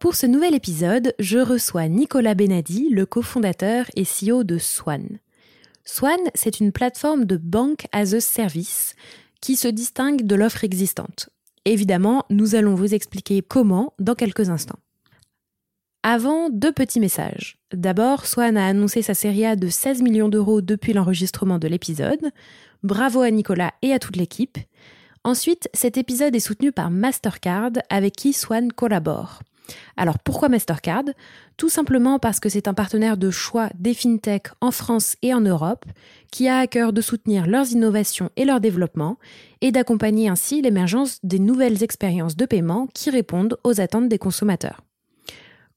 Pour ce nouvel épisode, je reçois Nicolas Benadi, le cofondateur et CEO de Swan. Swan, c'est une plateforme de banque as a service qui se distingue de l'offre existante. Évidemment, nous allons vous expliquer comment dans quelques instants. Avant, deux petits messages. D'abord, Swan a annoncé sa série A de 16 millions d'euros depuis l'enregistrement de l'épisode. Bravo à Nicolas et à toute l'équipe. Ensuite, cet épisode est soutenu par Mastercard avec qui Swan collabore. Alors pourquoi Mastercard? Tout simplement parce que c'est un partenaire de choix des fintech en France et en Europe qui a à cœur de soutenir leurs innovations et leur développement et d'accompagner ainsi l'émergence des nouvelles expériences de paiement qui répondent aux attentes des consommateurs.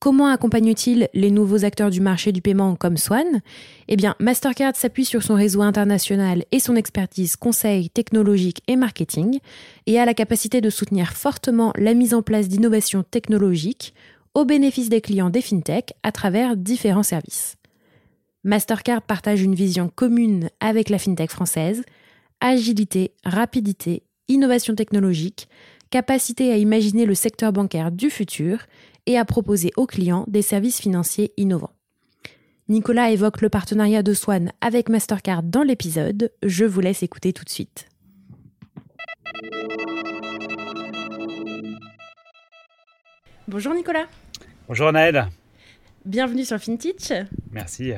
Comment accompagne-t-il les nouveaux acteurs du marché du paiement comme Swan? Eh bien, Mastercard s'appuie sur son réseau international et son expertise conseil, technologique et marketing, et a la capacité de soutenir fortement la mise en place d'innovations technologiques au bénéfice des clients des fintech à travers différents services. Mastercard partage une vision commune avec la fintech française, agilité, rapidité, innovation technologique, capacité à imaginer le secteur bancaire du futur et à proposer aux clients des services financiers innovants. Nicolas évoque le partenariat de Swan avec Mastercard dans l'épisode. Je vous laisse écouter tout de suite. Bonjour Nicolas. Bonjour Naël. Bienvenue sur FinTech. Merci.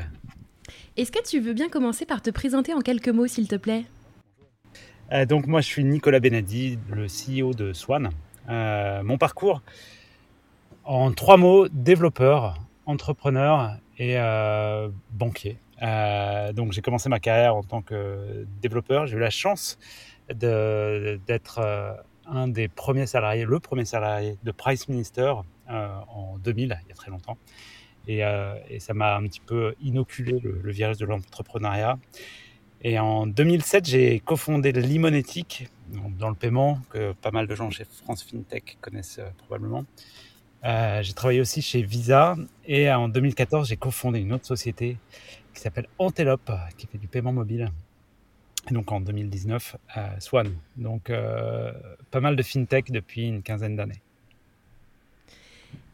Est-ce que tu veux bien commencer par te présenter en quelques mots, s'il te plaît? Euh, Donc moi, je suis Nicolas Benadi, le CEO de Swan. Euh, mon parcours, en trois mots, développeur, entrepreneur et euh, banquier. Euh, donc j'ai commencé ma carrière en tant que développeur. J'ai eu la chance d'être euh, un des premiers salariés, le premier salarié de Price Minister en 2000, il y a très longtemps. Et, ça m'a un petit peu inoculé le, virus de l'entrepreneuriat. Et en 2007, j'ai cofondé Limonetic dans le paiement, que pas mal de gens chez France FinTech connaissent probablement. Euh, j'ai travaillé aussi chez Visa et en 2014, j'ai cofondé une autre société qui s'appelle Antelope, qui fait du paiement mobile. Donc en 2019, euh, Swan. Donc euh, pas mal de fintech depuis une quinzaine d'années.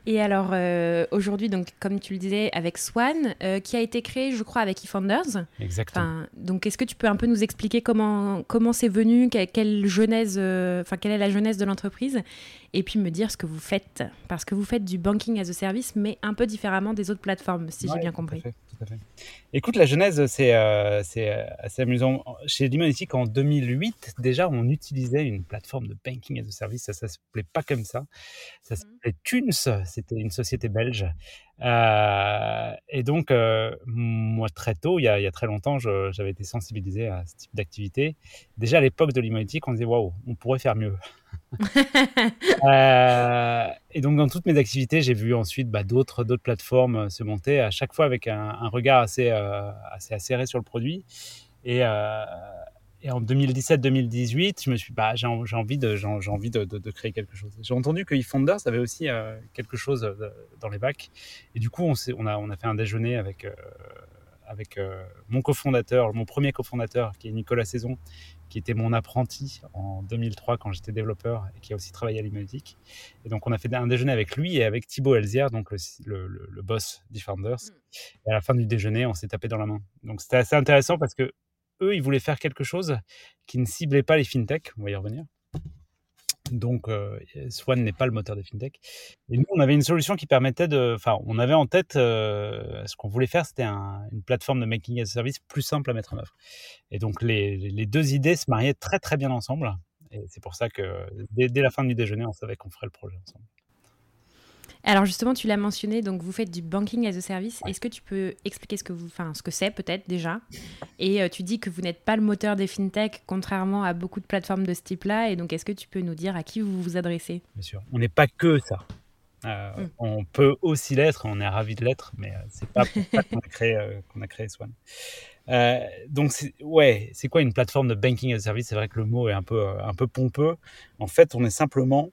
Et alors euh, aujourd'hui, donc comme tu le disais, avec Swan, euh, qui a été créé, je crois, avec eFounders. Exactement. donc est-ce que tu peux un peu nous expliquer comment comment c'est venu, quelle, genèse, euh, quelle est la genèse de l'entreprise, et puis me dire ce que vous faites, parce que vous faites du banking as a service, mais un peu différemment des autres plateformes, si j'ai bien compris. Tout à fait, tout à fait. Écoute, la genèse, c'est c'est assez amusant. Chez Limonetic, en 2008, déjà, on utilisait une plateforme de banking as a service. Ça, ça s'appelait pas comme ça. Ça mmh. s'appelait Tunes c'était une société belge. Euh, et donc, euh, moi, très tôt, il y a, très longtemps, j'avais été sensibilisé à ce type d'activité. Déjà à l'époque de l'imonétique, on disait waouh, on pourrait faire mieux. Euh, et donc, dans toutes mes activités, j'ai vu ensuite bah, d'autres plateformes se monter, à chaque fois avec un, regard assez, assez acéré sur le produit. Et, et en 2017-2018, je me suis bah, j'ai envie, de, créer quelque chose. J'ai entendu que eFounders avait aussi euh, quelque chose euh, dans les bacs. Et du coup, on, a, fait un déjeuner euh, avec mon cofondateur, mon premier cofondateur, qui est Nicolas Saison, qui était mon apprenti en 2003 quand j'étais développeur et qui a aussi travaillé à l'Imagic. Et donc, on a fait un déjeuner avec lui et avec Thibaut Elzière, donc le, le, le boss d'eFounders. Mm. Et à la fin du déjeuner, on s'est tapé dans la main. Donc, c'était assez intéressant parce que eux, ils voulaient faire quelque chose qui ne ciblait pas les fintechs, on va y revenir, Donc, euh, Swan n'est pas le moteur des fintech. Et nous, on avait une solution qui permettait de. Enfin, on avait en tête euh, ce qu'on voulait faire, c'était une plateforme de making as a service plus simple à mettre en œuvre. Et donc, les, deux idées se mariaient très très bien ensemble. Et c'est pour ça que dès, la fin du déjeuner, on savait qu'on ferait le projet ensemble. Alors justement, tu l'as mentionné, donc vous faites du banking as a service. Est-ce que tu peux expliquer ce que vous, enfin ce que c'est peut-être déjà? Et euh, tu dis que vous n'êtes pas le moteur des fintech, contrairement à beaucoup de plateformes de ce type-là. Et donc, est-ce que tu peux nous dire à qui vous vous adressez? Bien sûr, on n'est pas que ça. Euh, hmm. On peut aussi l'être, on est ravi de l'être, mais euh, c'est pas pour ça qu'on a créé, qu'on a créé Swan. donc ouais, c'est quoi une plateforme de banking as a service? C'est vrai que le mot est un peu un peu pompeux. En fait, on est simplement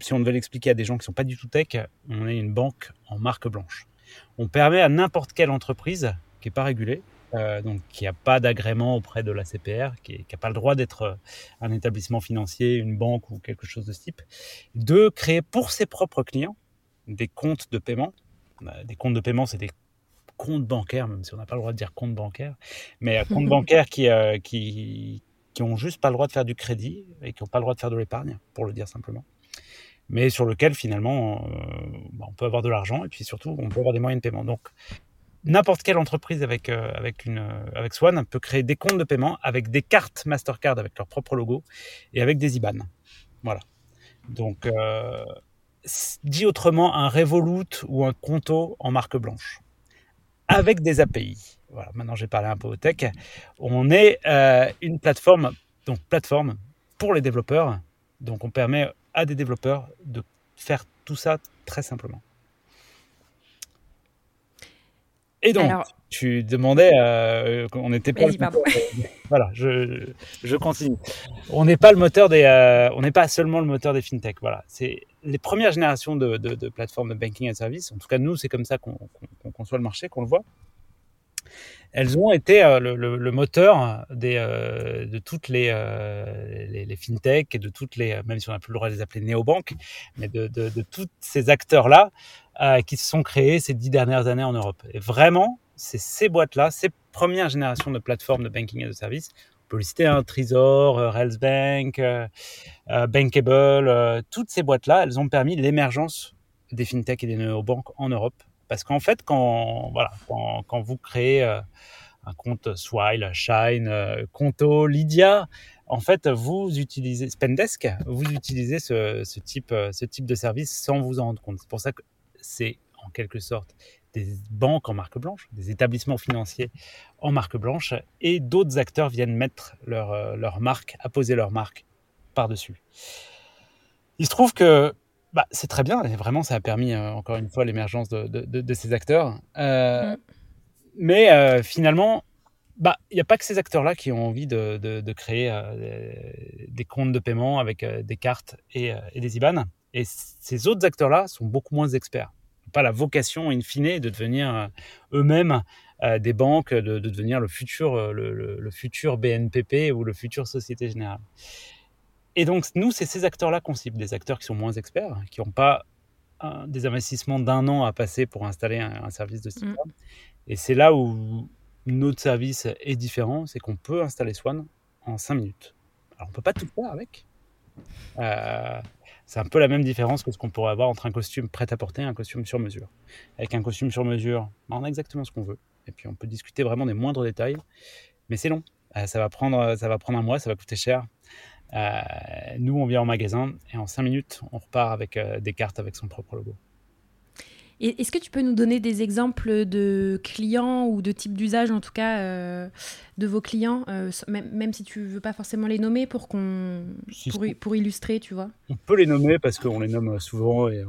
si on devait l'expliquer à des gens qui ne sont pas du tout tech, on est une banque en marque blanche. On permet à n'importe quelle entreprise qui n'est pas régulée, euh, donc qui n'a pas d'agrément auprès de la CPR, qui n'a pas le droit d'être euh, un établissement financier, une banque ou quelque chose de ce type, de créer pour ses propres clients des comptes de paiement. Euh, des comptes de paiement, c'est des comptes bancaires, même si on n'a pas le droit de dire compte bancaire, mais comptes bancaires qui, qui, qui ont juste pas le droit de faire du crédit et qui n'ont pas le droit de faire de l'épargne, pour le dire simplement mais sur lequel finalement euh, bah, on peut avoir de l'argent et puis surtout on peut avoir des moyens de paiement. Donc n'importe quelle entreprise avec, euh, avec, une, euh, avec Swan peut créer des comptes de paiement avec des cartes Mastercard avec leur propre logo et avec des IBAN. Voilà. Donc, dit autrement, un Revolut ou un Conto en marque blanche avec des API. Voilà, maintenant j'ai parlé un peu au tech. On est une plateforme, donc plateforme pour les développeurs. Donc on permet à des développeurs de faire tout ça très simplement. Et donc, tu demandais, euh, on n'était pas. voilà, je, je, continue. On n'est pas le moteur des, euh, on n'est pas seulement le moteur des fintech. Voilà, c'est les premières générations de, de, plateformes de banking and service. En tout cas, nous, c'est comme ça qu'on conçoit le marché, qu'on le voit elles ont été euh, le, moteur euh, de toutes les, euh, les, les, fintech et de toutes les, même si on n'a plus le droit de les appeler néobanques, mais de, tous ces acteurs-là qui se sont créés ces dix dernières années en Europe. Et vraiment, c'est ces boîtes-là, ces premières générations de plateformes de banking et de services, on peut citer un Trésor, Railsbank, Bankable, toutes ces boîtes-là, elles ont permis l'émergence des fintech et des néobanques en Europe parce qu'en fait, quand, voilà, quand, vous créez euh, un compte Swile, Shine, euh, Conto, Lydia, en fait, vous utilisez Spendesk, vous utilisez ce, type, euh, ce type de service sans vous en rendre compte. C'est pour ça que c'est en quelque sorte des banques en marque blanche, des établissements financiers en marque blanche, et d'autres acteurs viennent mettre leur marque, apposer leur marque par-dessus. Il se trouve que bah, c'est très bien, vraiment, ça a permis, euh, encore une fois, l'émergence de, de, ces acteurs. Euh, mm. Mais euh, finalement, bah, il n'y a pas que ces acteurs-là qui ont envie de, créer des comptes de paiement avec des cartes et, des IBAN. Et ces autres acteurs-là sont beaucoup moins experts. Pas la vocation, in fine, de devenir eux-mêmes des banques, de, devenir le futur, le, le, futur BNPP ou le futur Société Générale. Et donc, nous, c'est ces acteurs-là qu'on cible, des acteurs qui sont moins experts, qui n'ont pas des investissements d'un an à passer pour installer un, service de ce type. Mm. Et c'est là où notre service est différent, c'est qu'on peut installer Swan en 5 minutes. Alors, on ne peut pas tout faire avec. Euh, c'est un peu la même différence que ce qu'on pourrait avoir entre un costume prêt à porter et un costume sur mesure. Avec un costume sur mesure, on a exactement ce qu'on veut. Et puis, on peut discuter vraiment des moindres détails. Mais c'est long. Euh, ça, va prendre, ça va prendre un mois, ça va coûter cher. Euh, nous, on vient en magasin et en 5 minutes, on repart avec euh, des cartes avec son propre logo. Est-ce que tu peux nous donner des exemples de clients ou de types d'usage, en tout cas, euh, de vos clients, même, si tu veux pas forcément les nommer, pour, qu'on, pour, illustrer, tu vois? On peut les nommer parce qu'on les nomme souvent et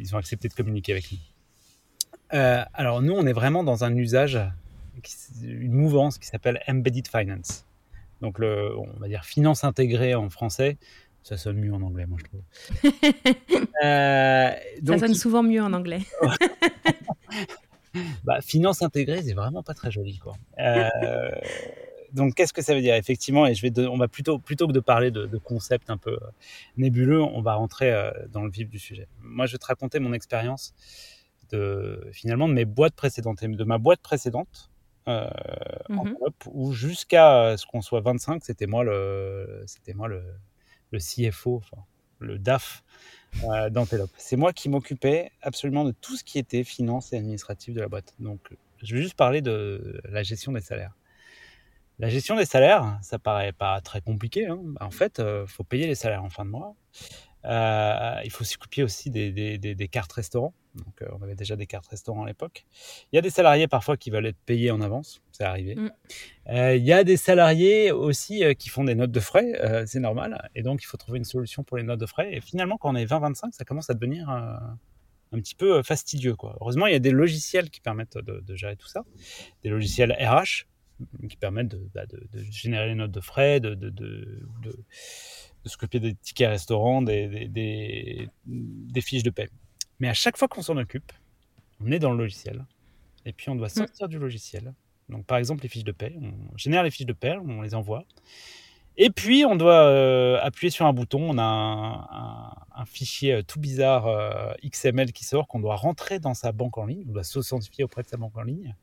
ils ont accepté de communiquer avec nous. alors nous, on est vraiment dans un usage, une mouvance qui s'appelle Embedded Finance. Donc, le, on va dire finance intégrée en français. Ça sonne mieux en anglais, moi, je trouve. euh, donc, ça sonne souvent mieux en anglais. bah, finance intégrée, c'est vraiment pas très joli, quoi. Euh, donc, qu'est-ce que ça veut dire Effectivement, et je vais on va plutôt, plutôt que de parler de, de concepts un peu euh, nébuleux, on va rentrer euh, dans le vif du sujet. Moi, je vais te raconter mon expérience de finalement de mes boîtes précédentes de ma boîte précédente euh, mmh où jusqu'à ce qu'on soit 25, c'était moi le, c'était moi le, le CFO, enfin, le DAF euh, d'Antelope. C'est moi qui m'occupais absolument de tout ce qui était finance et administratif de la boîte. Donc, je vais juste parler de la gestion des salaires. La gestion des salaires, ça paraît pas très compliqué. Hein. En fait, il euh, faut payer les salaires en fin de mois. Euh, il faut s'occuper aussi des, des, des, cartes restaurants. Donc, euh, on avait déjà des cartes restaurants à l'époque. Il y a des salariés parfois qui veulent être payés en avance, c'est arrivé. Mm. il y a des salariés aussi qui font des notes de frais, c'est normal. Et donc, il faut trouver une solution pour les notes de frais. Et finalement, quand on est 20-25, ça commence à devenir un petit peu fastidieux. Quoi. Heureusement, il y a des logiciels qui permettent de, de gérer tout ça. Des logiciels RH qui permettent de, bah, de, de, générer les notes de frais, de, de, s'occuper des tickets restaurants, des, des, des, fiches de paie. Mais à chaque fois qu'on s'en occupe, on est dans le logiciel. Et puis on doit mm. sortir du logiciel. Donc par exemple les fiches de paie, on génère les fiches de paie, on les envoie. Et puis on doit euh, appuyer sur un bouton, on a un, un, fichier euh, tout bizarre euh, XML qui sort qu'on doit rentrer dans sa banque en ligne, on doit s'authentifier auprès de sa banque en ligne.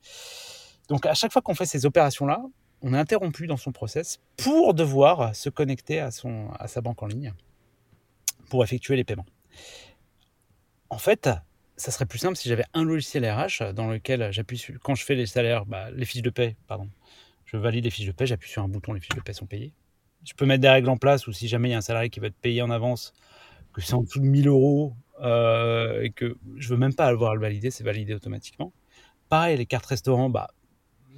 Donc à chaque fois qu'on fait ces opérations-là, on est interrompu dans son process pour devoir se connecter à, son, à sa banque en ligne pour effectuer les paiements. En fait, ça serait plus simple si j'avais un logiciel RH dans lequel j'appuie sur, quand je fais les salaires, bah, les fiches de paie, pardon, je valide les fiches de paie, j'appuie sur un bouton, les fiches de paie sont payées. Je peux mettre des règles en place ou si jamais il y a un salarié qui va être payé en avance, que c'est en dessous de 1000 euros euh, et que je veux même pas avoir à le valider, c'est validé automatiquement. Pareil, les cartes restaurants, bah,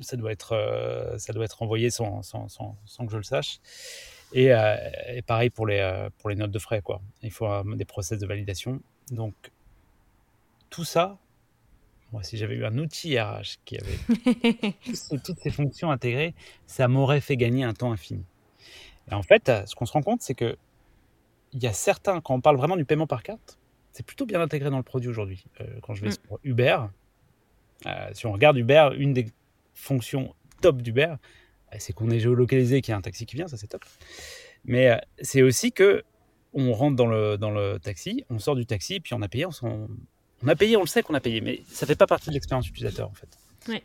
ça doit être, euh, ça doit être envoyé sans, que je le sache. Et, euh, pareil pour les, pour les notes de frais. Quoi. Il faut des process de validation. Donc, tout ça, moi, si j'avais eu un outil RH qui avait toutes ces fonctions intégrées, ça m'aurait fait gagner un temps infini. Et en fait, ce qu'on se rend compte, c'est que il y a certains, quand on parle vraiment du paiement par carte, c'est plutôt bien intégré dans le produit aujourd'hui. quand je vais mm. sur Uber, si on regarde Uber, une des fonction top d'Uber, euh, c'est qu'on est géolocalisé, qu'il y a un taxi qui vient, ça c'est top. Mais euh, c'est aussi que on rentre dans le, dans le taxi, on sort du taxi, puis on a payé, on, on a payé, on le sait qu'on a payé, mais ça fait pas partie de l'expérience utilisateur en fait. Et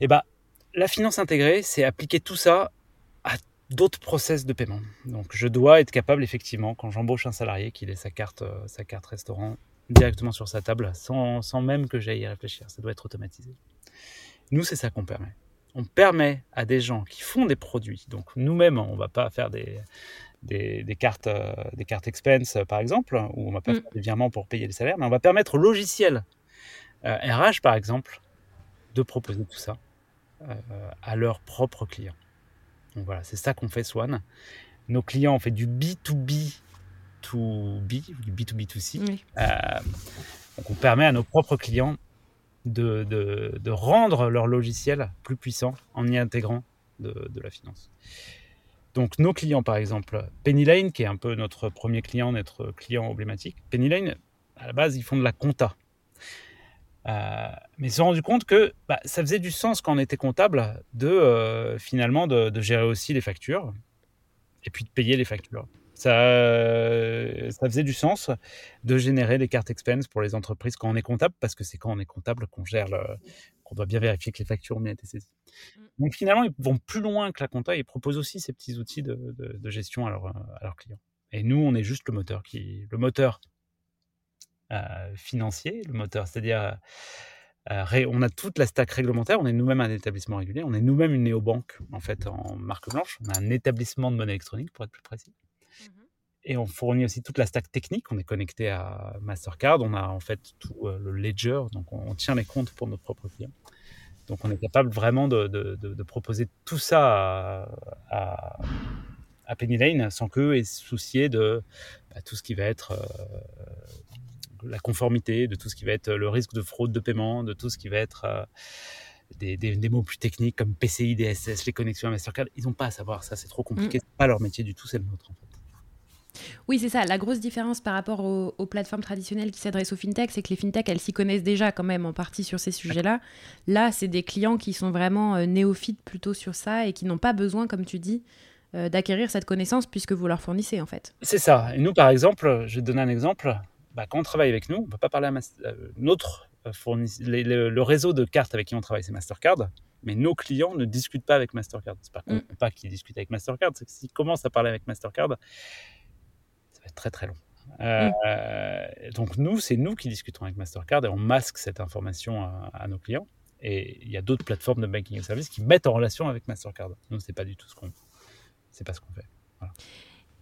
eh bah, la finance intégrée, c'est appliquer tout ça à d'autres process de paiement. Donc je dois être capable effectivement, quand j'embauche un salarié, qu'il ait sa carte, euh, sa carte restaurant directement sur sa table, sans, sans même que j'aille y réfléchir. Ça doit être automatisé. Nous, c'est ça qu'on permet. On permet à des gens qui font des produits, donc nous-mêmes, on ne va pas faire des, des, cartes, euh, des cartes expense, par exemple, ou on va pas mm. faire des virements pour payer les salaires, mais on va permettre au logiciel RH, euh, par exemple, de proposer tout ça euh, à leurs propres clients. Donc voilà, c'est ça qu'on fait Swan. Nos clients, on fait du B2B to B, du B2B2C. donc on permet à nos propres clients de, de, rendre leur logiciel plus puissant en y intégrant de, de, la finance. Donc nos clients, par exemple, Lane qui est un peu notre premier client, notre client emblématique, Lane à la base, ils font de la compta. Euh, mais ils se sont rendus compte que bah, ça faisait du sens quand on était comptable de euh, finalement de, gérer aussi les factures et puis de payer les factures. Ça, ça faisait du sens de générer des cartes expense pour les entreprises quand on est comptable, parce que c'est quand on est comptable qu'on gère qu'on doit bien vérifier que les factures ont bien été saisies. Mmh. Donc finalement, ils vont plus loin que la compta, ils proposent aussi ces petits outils de, de, gestion à, à, leurs clients. Et nous, on est juste le moteur qui, le moteur euh, financier, le moteur, c'est-à-dire euh, on a toute la stack réglementaire, on est nous-mêmes un établissement régulier, on est nous-mêmes une néobanque en fait en marque blanche, on a un établissement de monnaie électronique pour être plus précis. Et on fournit aussi toute la stack technique. On est connecté à Mastercard. On a en fait tout euh, le ledger. Donc on, tient les comptes pour nos propres clients. Donc on est capable vraiment de, de, de, proposer tout ça à, à, Penny Lane sans qu'eux aient soucier de bah, tout ce qui va être euh, la conformité, de tout ce qui va être le risque de fraude de paiement, de tout ce qui va être euh, des, des, des, mots plus techniques comme PCI, DSS, les connexions à Mastercard. Ils n'ont pas à savoir ça, c'est trop compliqué. Mm. C'est pas leur métier du tout, c'est le nôtre en fait. Oui, c'est ça. La grosse différence par rapport aux, plateformes traditionnelles qui s'adressent aux fintechs, c'est que les fintechs, elles s'y connaissent déjà quand même en partie sur ces sujets-là. Là, c'est des clients qui sont vraiment euh, néophytes plutôt sur ça et qui n'ont pas besoin, comme tu dis, euh, d'acquérir cette connaissance puisque vous leur fournissez en fait. C'est ça. Et nous, par exemple, je vais te donner un exemple. Bah, quand on travaille avec nous, on ne peut pas parler à euh, notre fournisseur. Le, réseau de cartes avec qui on travaille, c'est Mastercard. Mais nos clients ne discutent pas avec Mastercard. C'est pas, Mm. pas qu'ils discutent avec Mastercard, c'est que s'ils commencent à parler avec Mastercard, va être très très long. Euh, Donc nous, c'est nous qui discutons avec Mastercard et on masque cette information à, à nos clients. Et il y a d'autres plateformes de banking and service qui mettent en relation avec Mastercard. Nous, c'est pas du tout ce qu'on, c'est pas ce qu'on fait.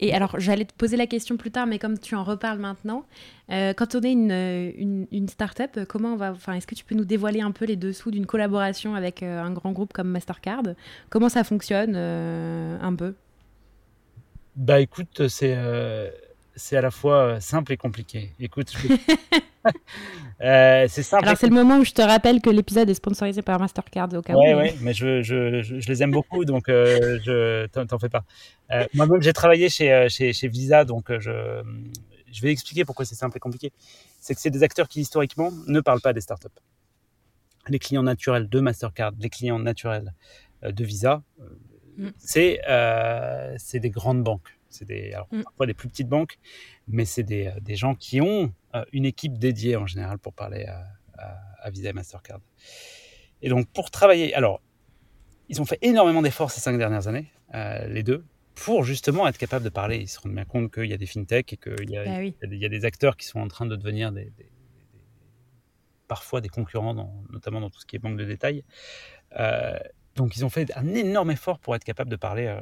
Et alors, j'allais te poser la question plus tard, mais comme tu en reparles maintenant, euh, quand on est une, une, une start-up, comment on va, enfin, est-ce que tu peux nous dévoiler un peu les dessous d'une collaboration avec euh, un grand groupe comme Mastercard? Comment ça fonctionne euh, un peu? Bah écoute, c'est c'est à la fois euh, simple et compliqué. Écoute, je- Euh, c'est simple. Alors, c'est le moment où je te rappelle que l'épisode est sponsorisé par Mastercard au cas Ouais, où. ouais, mais je, je, je, je les aime beaucoup, donc euh, je t'en fais pas. Euh, Moi-même, j'ai travaillé chez, chez, chez Visa, donc je, je vais expliquer pourquoi c'est simple et compliqué. C'est que c'est des acteurs qui, historiquement, ne parlent pas des startups. Les clients naturels de Mastercard, les clients naturels de Visa, Mm. c'est des grandes banques. C'est des, alors, Mm. parfois des plus petites banques, mais c'est des, euh, des gens qui ont euh, une équipe dédiée en général pour parler à, à, à Visa et Mastercard. Et donc, pour travailler, alors, ils ont fait énormément d'efforts ces cinq dernières années, euh, les deux, pour justement être capables de parler. Ils se rendent bien compte qu'il y a des fintechs et qu'il y, a- Bah oui. y a des- acteurs qui sont en train de devenir des, des- des- parfois des concurrents, dans- notamment dans tout ce qui est banque de détail. Euh, donc, ils ont fait un énorme effort pour être capables de parler euh,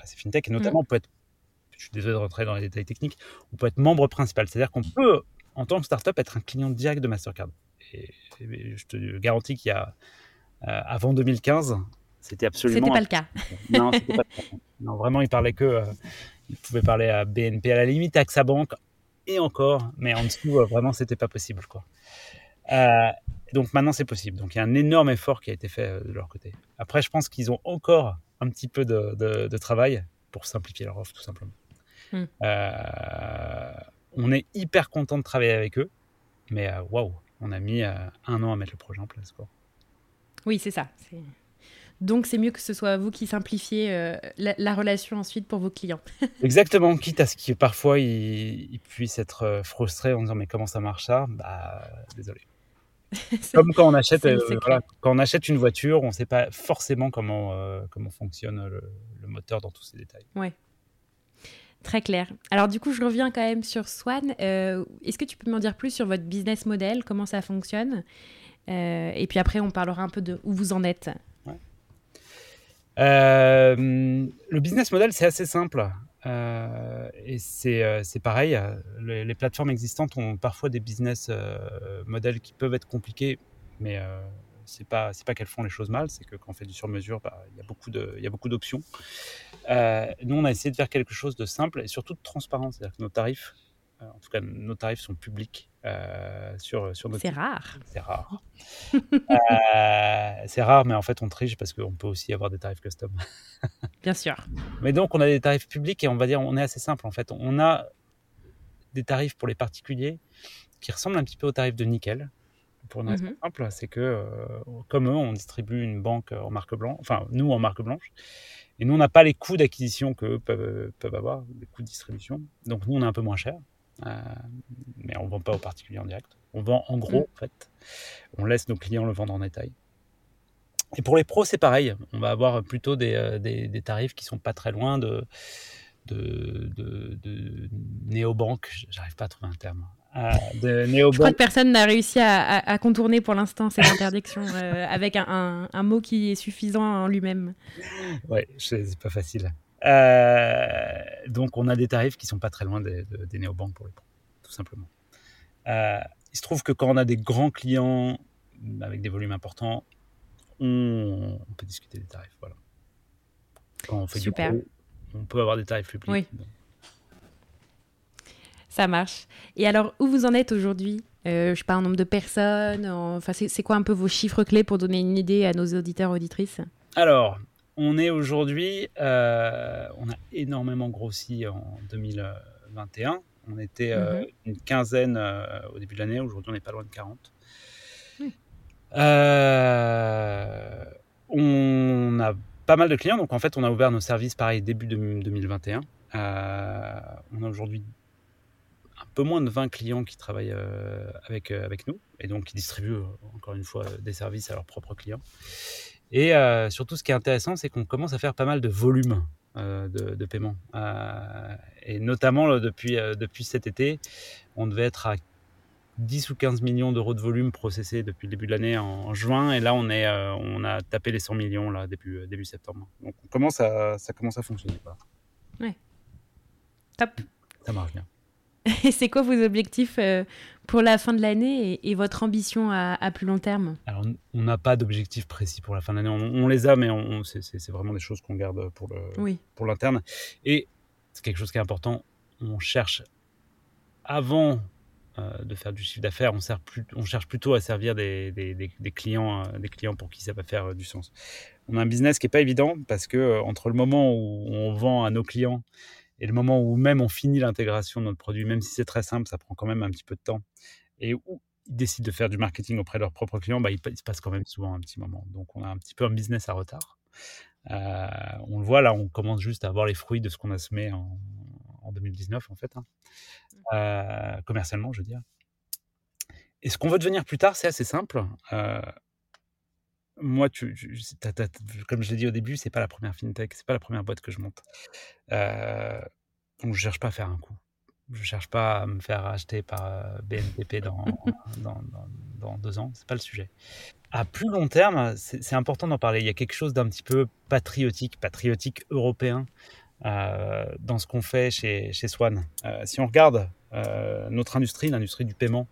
à ces fintechs, et notamment pour être, je suis désolé de rentrer dans les détails techniques, on peut être membre principal. C'est-à-dire qu'on peut, en tant que startup, être un client direct de Mastercard. Et, et je te garantis qu'il y a, euh, avant 2015, c'était absolument C'était pas le cas. non, c'était pas le cas. Non, vraiment, il parlait que. euh, il pouvait parler à BNP, à la limite, AXA Bank, et encore, mais en dessous, euh, vraiment, c'était pas possible, quoi. Euh, donc maintenant, c'est possible. Donc il y a un énorme effort qui a été fait euh, de leur côté. Après, je pense qu'ils ont encore un petit peu de, de- de travail pour simplifier leur offre, tout simplement. Hmm. Euh, on est hyper content de travailler avec eux, mais euh, waouh, on a mis euh, un an à mettre le projet en place, quoi. Oui, c'est ça. Donc, c'est mieux que ce soit vous qui simplifiez euh, la, la relation ensuite pour vos clients. Exactement, quitte à ce que parfois ils, ils puissent être frustrés en disant mais comment ça marche ça? Bah désolé. Comme quand on achète, euh, voilà, quand on achète une voiture, on ne sait pas forcément comment euh, comment fonctionne le, le moteur dans tous ses détails. Très clair. Alors du coup, je reviens quand même sur Swan. Euh, Est-ce que tu peux m'en dire plus sur votre business model, comment ça fonctionne? Euh, Et puis après, on parlera un peu de où vous en êtes. Euh, le business model c'est assez simple et c'est pareil. Les, plateformes existantes ont parfois des business models qui peuvent être compliqués, mais c'est pas pas qu'elles font les choses mal, c'est que quand on fait du sur-mesure, bah, il il y a beaucoup d'options. Euh, nous, on a essayé de faire quelque chose de simple et surtout de transparent, c'est-à-dire que nos tarifs, euh, en tout cas nos tarifs sont publics euh, sur sur notre C'est rare. c'est rare. C'est rare, mais en fait, on triche parce qu'on peut aussi avoir des tarifs custom. Bien sûr. Mais donc, on a des tarifs publics et on va dire, on est assez simple en fait. On a des tarifs pour les particuliers qui ressemblent un petit peu aux tarifs de nickel. Pour une raison Mhm. simple, c'est que euh, comme eux, on distribue une banque en marque blanche, enfin nous en marque blanche, et nous on n'a pas les coûts d'acquisition que eux peuvent, peuvent avoir, les coûts de distribution. Donc nous on est un peu moins cher, euh, mais on vend pas aux particuliers en direct. On vend en gros en fait. On laisse nos clients le vendre en détail. Et pour les pros, c'est pareil. On va avoir plutôt des, euh, des, des tarifs qui sont pas très loin de, de, de, de néobanques. J'arrive pas à trouver un terme. Euh, de Je crois que personne n'a réussi à, à- à contourner pour l'instant cette interdiction euh, avec un, un- un mot qui est suffisant en lui-même. Je- c'est pas facile. Euh, donc, on a des tarifs qui sont pas très loin des, de- des néobanques pour les pros, tout simplement. Il se trouve que quand on a des grands clients avec des volumes importants, on, on peut discuter des tarifs. Voilà. Quand on fait Super. du on peut avoir des tarifs plus Oui. Bon. Ça marche. Et alors, où vous en êtes aujourd'hui? Euh, Je sais pas, en nombre de personnes en- Enfin, c'est quoi un peu vos chiffres clés pour donner une idée à nos auditeurs auditrices? Alors, on est aujourd'hui, euh, on a énormément grossi en 2021. On était euh, Mhm. une quinzaine au début de l'année. Aujourd'hui, on n'est pas loin de 40. Hmm. Euh, on a pas mal de clients. Donc, en fait, on a ouvert nos services pareil début de 2021. Euh, on a aujourd'hui un peu moins de 20 clients qui travaillent euh, avec, euh, avec nous et donc qui distribuent euh, encore une fois des services à leurs propres clients. Et surtout, ce qui est intéressant, c'est qu'on commence à faire pas mal de volume de, de, paiement. et notamment depuis, depuis cet été, on devait être à 10 ou 15 millions d'euros de volume processé depuis le début de l'année en, juin. Et là, on, est, on a tapé les 100 millions là, début, début septembre. Donc, on commence à, ça commence à fonctionner. Ouais. Top. Ça marche bien. Et c'est quoi vos objectifs euh, pour la fin de l'année et, votre ambition à, plus long terme? Alors, on n'a pas d'objectif précis pour la fin de l'année. On, les a, mais c'est vraiment des choses qu'on garde pour l'interne. Et c'est quelque chose qui est important. On cherche, avant euh, de faire du chiffre d'affaires, on, on, cherche plutôt à servir des, clients, euh, des clients pour qui ça va faire du sens. On a un business qui n'est pas évident parce que entre le moment où on vend à nos clients et le moment où même on finit l'intégration de notre produit, même si c'est très simple, ça prend quand même un petit peu de temps. Et où ils décident de faire du marketing auprès de leurs propres clients, bah, il, se passe quand même souvent un petit moment. Donc on a un petit peu un business à retard. Euh, on le voit là, on commence juste à avoir les fruits de ce qu'on a semé en, 2019 en fait, hein. mmh. euh, commercialement je veux dire. Et ce qu'on veut devenir plus tard, c'est assez simple. Euh, moi, tu, comme je l'ai dit au début, c'est pas la première fintech, c'est pas la première boîte que je monte. Euh, donc je cherche pas à faire un coup. Je cherche pas à me faire acheter par euh, BNPP dans, dans, dans, deux ans. C'est pas le sujet. À plus long terme, c'est important d'en parler. Il y a quelque chose d'un petit peu patriotique, patriotique européen euh, dans ce qu'on fait chez, chez Swan. si on regarde notre industrie, l'industrie du paiement,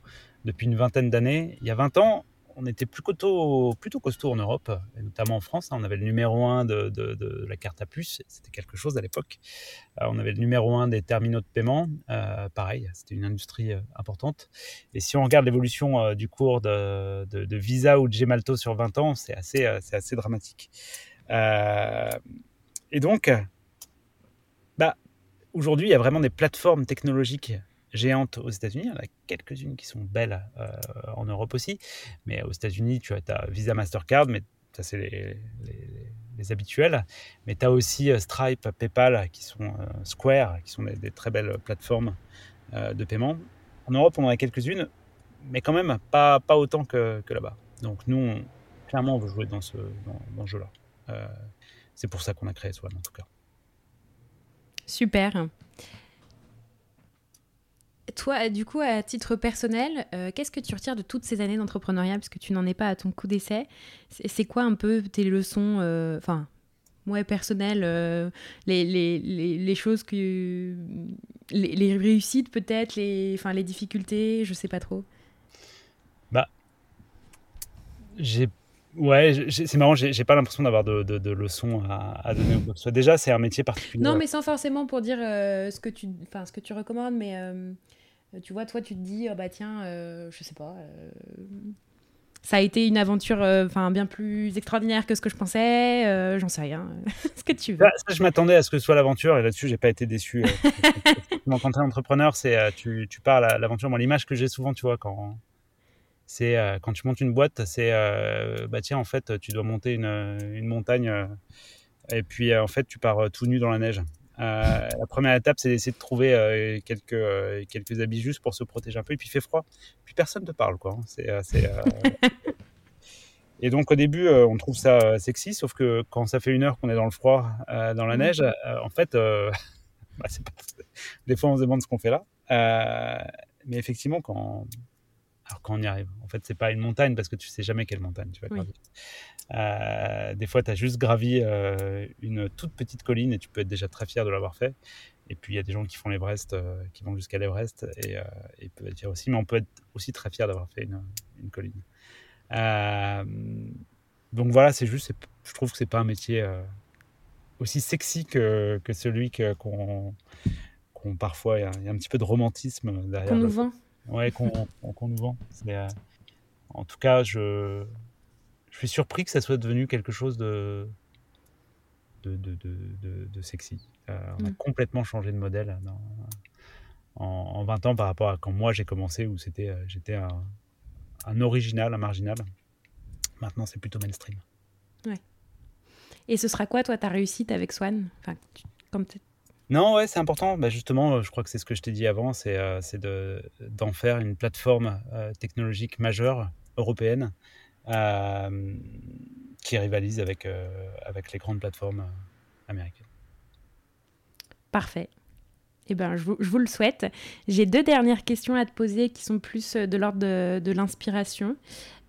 depuis une vingtaine d'années, il y a 20 ans, on était plutôt, plutôt costaud en Europe, et notamment en France. Hein. on avait le numéro 1 de, la carte à puce, c'était quelque chose à l'époque. Euh, on avait le numéro 1 des terminaux de paiement, euh, pareil, c'était une industrie euh, importante. Et si on regarde l'évolution du cours de, Visa ou de Gemalto sur 20 ans, c'est assez, assez dramatique. et donc, bah, aujourd'hui, il y a vraiment des plateformes technologiques géantes aux États-Unis. Il y en a quelques-unes qui sont belles euh, en Europe aussi. Mais aux États-Unis, tu as, Visa Mastercard, mais ça, c'est les, habituels. Mais tu as aussi euh, Stripe, PayPal, qui sont euh, Square, qui sont des, très belles plateformes de paiement. En Europe, on en a quelques-unes, mais quand même pas, pas autant que, que là-bas. Donc nous, clairement, on veut jouer dans ce, dans, jeu-là. c'est pour ça qu'on a créé Swan, en tout cas. Super. Toi, du coup, à titre personnel, euh, qu'est-ce que tu retires de toutes ces années d'entrepreneuriat, puisque tu n'en es pas à ton coup d'essai? C'est quoi un peu tes leçons, euh, enfin, ouais, personnelles, euh, les, les, les, choses que. Les, réussites peut-être, les, enfin, les difficultés, je sais pas trop. Bah. J'ai Ouais, c'est marrant, j'ai pas l'impression d'avoir de, de, leçons à, donner Soit Déjà, c'est un métier particulier. Non, mais sans forcément pour dire ce, que tu, ce que tu recommandes, mais euh, tu vois, toi, tu te dis, oh, bah tiens, euh, je sais pas, euh, ça a été une aventure enfin bien plus extraordinaire que ce que je pensais, j'en sais rien, ce que tu veux? Ça, je m'attendais à ce que ce soit l'aventure et là-dessus, j'ai pas été déçu. quand tu es entrepreneur, c'est tu, tu pars à l'aventure. Moi, l'image que j'ai souvent, tu vois, quand c'est quand tu montes une boîte, c'est bah tiens, en fait, tu dois monter une, une montagne et puis en fait, tu pars tout nu dans la neige. Euh, la première étape, c'est d'essayer de trouver euh, quelques, euh, quelques habits justes pour se protéger un peu. Et puis il fait froid. Puis personne ne te parle. Quoi. C'est, et donc au début, on trouve ça sexy, sauf que quand ça fait une heure qu'on est dans le froid, dans la mmh. neige, en fait, bah, des fois on se demande ce qu'on fait là. mais effectivement, quand, alors quand on y arrive, en fait, c'est pas une montagne parce que tu sais jamais quelle montagne tu vas gravir. Euh, des fois, tu as juste gravi euh, une toute petite colline et tu peux être déjà très fier de l'avoir fait. Et puis, il y a des gens qui font l'Everest, euh, qui vont jusqu'à l'Everest et, et peut être aussi, mais on peut être aussi très fier d'avoir fait une, une colline. donc voilà, c'est juste, je trouve que c'est pas un métier aussi sexy que, que celui qu'on parfois, il y, a, un petit peu de romantisme derrière. Qu'on nous vend. Ouais, qu'on nous vend. en tout cas, je, je suis surpris que ça soit devenu quelque chose de, de, de, de, de sexy. Euh, on a mm. complètement changé de modèle en, en, 20 ans par rapport à quand moi j'ai commencé, où c'était euh, j'étais un, un, original, un marginal. Maintenant, c'est plutôt mainstream. Ouais. Et ce sera quoi, toi, ta réussite avec Swan? Enfin, comme non, ouais, c'est important. Bah, justement, je crois que c'est ce que je t'ai dit avant, c'est euh, d'en faire une plateforme technologique majeure européenne qui rivalisent avec, les grandes plateformes américaines. Parfait. Eh ben, je vous, le souhaite. J'ai deux dernières questions à te poser qui sont plus de l'ordre de l'inspiration.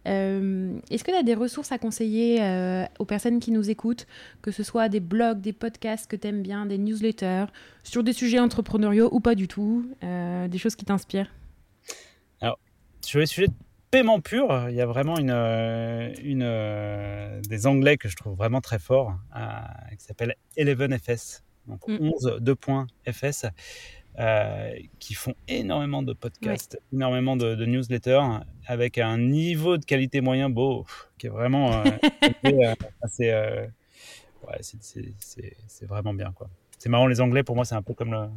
Euh, Est-ce que tu as des ressources à conseiller euh, aux personnes qui nous écoutent, que ce soit des blogs, des podcasts que tu aimes bien, des newsletters, sur des sujets entrepreneuriaux ou pas du tout, euh, des choses qui t'inspirent? Alors, sur les sujets de paiement pur, il y a vraiment une, une, des anglais que je trouve vraiment très forts, qui s'appelle 11FS, donc mm. 11 2.fs. Euh, qui font énormément de podcasts, énormément de, de, newsletters, avec un niveau de qualité moyen beau, qui est vraiment euh, assez. Euh, ouais, c'est vraiment bien, quoi. C'est marrant, les Anglais, pour moi, c'est un peu comme le.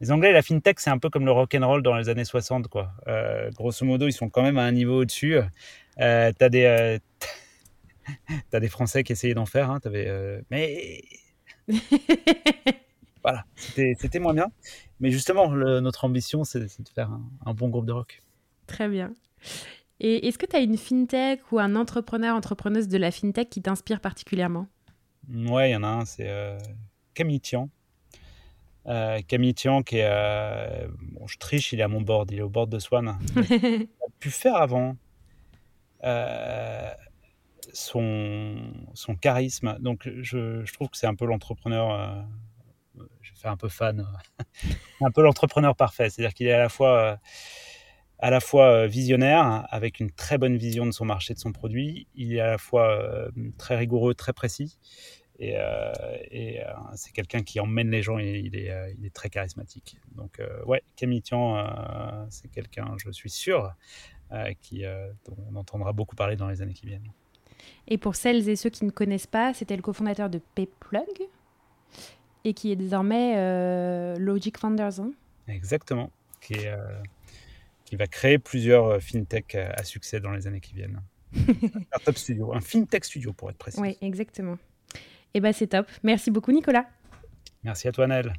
Les Anglais, la fintech, c'est un peu comme le rock and roll dans les années 60, quoi. Euh, grosso modo, ils sont quand même à un niveau au-dessus. Euh, t'as des, t'as des Français qui essayaient d'en faire, hein, avais, mais c'était moins bien. Mais justement, le, notre ambition, c'est de faire un, un, bon groupe de rock. Très bien. Et est-ce que tu as une fintech ou un entrepreneur, entrepreneuse de la fintech qui t'inspire particulièrement? Ouais, il y en a un, c'est euh, Camille Tian. Euh, Camille Tian, qui est. Euh, bon, je triche, il est à mon board, il est au board de Swan. il a pu faire avant euh, son, son charisme. Donc, je, je trouve que c'est un peu l'entrepreneur euh, un peu fan, un peu l'entrepreneur parfait. C'est-à-dire qu'il est à la fois, à la fois visionnaire, avec une très bonne vision de son marché, de son produit. Il est à la fois très rigoureux, très précis. Et, euh, euh, c'est quelqu'un qui emmène les gens et il est, euh, il est très charismatique. Donc, euh, ouais, Camille Tian, c'est quelqu'un, je suis sûr, qui, dont on entendra beaucoup parler dans les années qui viennent. Et pour celles et ceux qui ne connaissent pas, c'était le cofondateur de Payplug et qui est désormais euh, Logic Founders. Hein Exactement, qui, est, euh, qui, va créer plusieurs fintech à succès dans les années qui viennent. un startup studio, un fintech studio pour être précis. Oui, exactement. Et eh ben c'est top. Merci beaucoup Nicolas. Merci à toi Nel.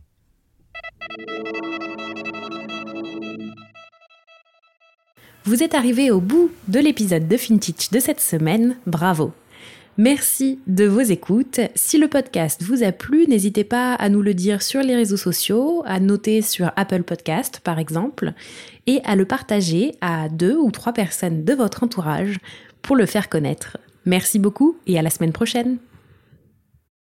Vous êtes arrivé au bout de l'épisode de FinTech de cette semaine. Bravo. Merci de vos écoutes. Si le podcast vous a plu, n'hésitez pas à nous le dire sur les réseaux sociaux, à noter sur Apple Podcast par exemple, et à le partager à deux ou trois personnes de votre entourage pour le faire connaître. Merci beaucoup et à la semaine prochaine.